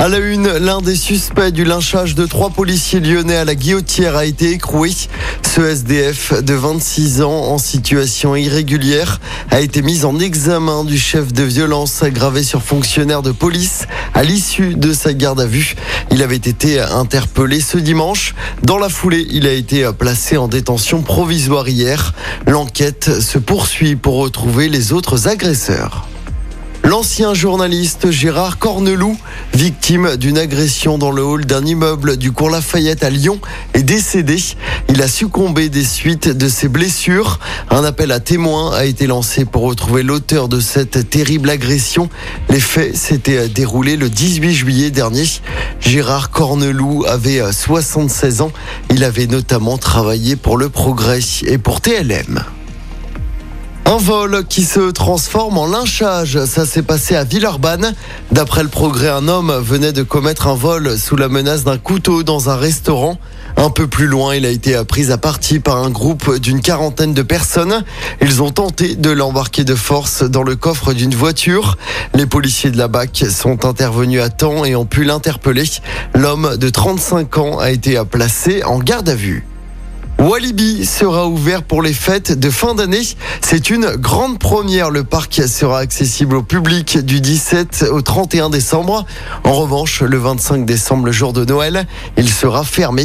À la une, l'un des suspects du lynchage de trois policiers lyonnais à la guillotière a été écroué. Ce SDF de 26 ans en situation irrégulière a été mis en examen du chef de violence aggravé sur fonctionnaire de police à l'issue de sa garde à vue. Il avait été interpellé ce dimanche. Dans la foulée, il a été placé en détention provisoire hier. L'enquête se poursuit pour retrouver les autres agresseurs. L'ancien journaliste Gérard Corneloup, victime d'une agression dans le hall d'un immeuble du cours Lafayette à Lyon, est décédé. Il a succombé des suites de ses blessures. Un appel à témoins a été lancé pour retrouver l'auteur de cette terrible agression. Les faits s'étaient déroulés le 18 juillet dernier. Gérard Corneloup avait 76 ans. Il avait notamment travaillé pour Le Progrès et pour TLM. Un vol qui se transforme en lynchage. Ça s'est passé à Villeurbanne. D'après le progrès, un homme venait de commettre un vol sous la menace d'un couteau dans un restaurant. Un peu plus loin, il a été pris à partie par un groupe d'une quarantaine de personnes. Ils ont tenté de l'embarquer de force dans le coffre d'une voiture. Les policiers de la BAC sont intervenus à temps et ont pu l'interpeller. L'homme de 35 ans a été placé en garde à vue. Walibi sera ouvert pour les fêtes de fin d'année. C'est une grande première. Le parc sera accessible au public du 17 au 31 décembre. En revanche, le 25 décembre, le jour de Noël, il sera fermé.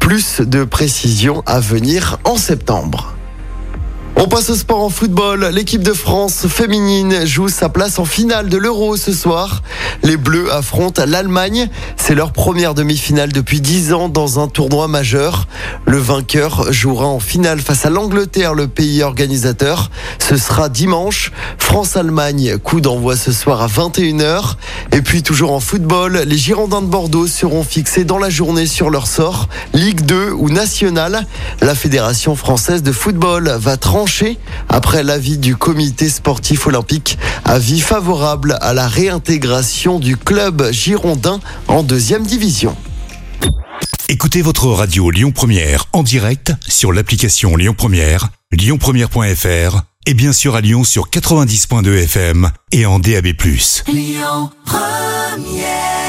Plus de précisions à venir en septembre. On passe au sport en football. L'équipe de France féminine joue sa place en finale de l'Euro ce soir. Les Bleus affrontent l'Allemagne. C'est leur première demi-finale depuis 10 ans dans un tournoi majeur. Le vainqueur jouera en finale face à l'Angleterre, le pays organisateur. Ce sera dimanche. France-Allemagne, coup d'envoi ce soir à 21h. Et puis toujours en football, les Girondins de Bordeaux seront fixés dans la journée sur leur sort, Ligue 2 ou Nationale. La Fédération française de football va trancher après l'avis du comité sportif olympique, avis favorable à la réintégration du club girondin en deuxième division. Écoutez votre radio Lyon Première en direct sur l'application Lyon Première, lyonpremière.fr et bien sûr à Lyon sur 90.2 FM et en DAB+. Lyon Première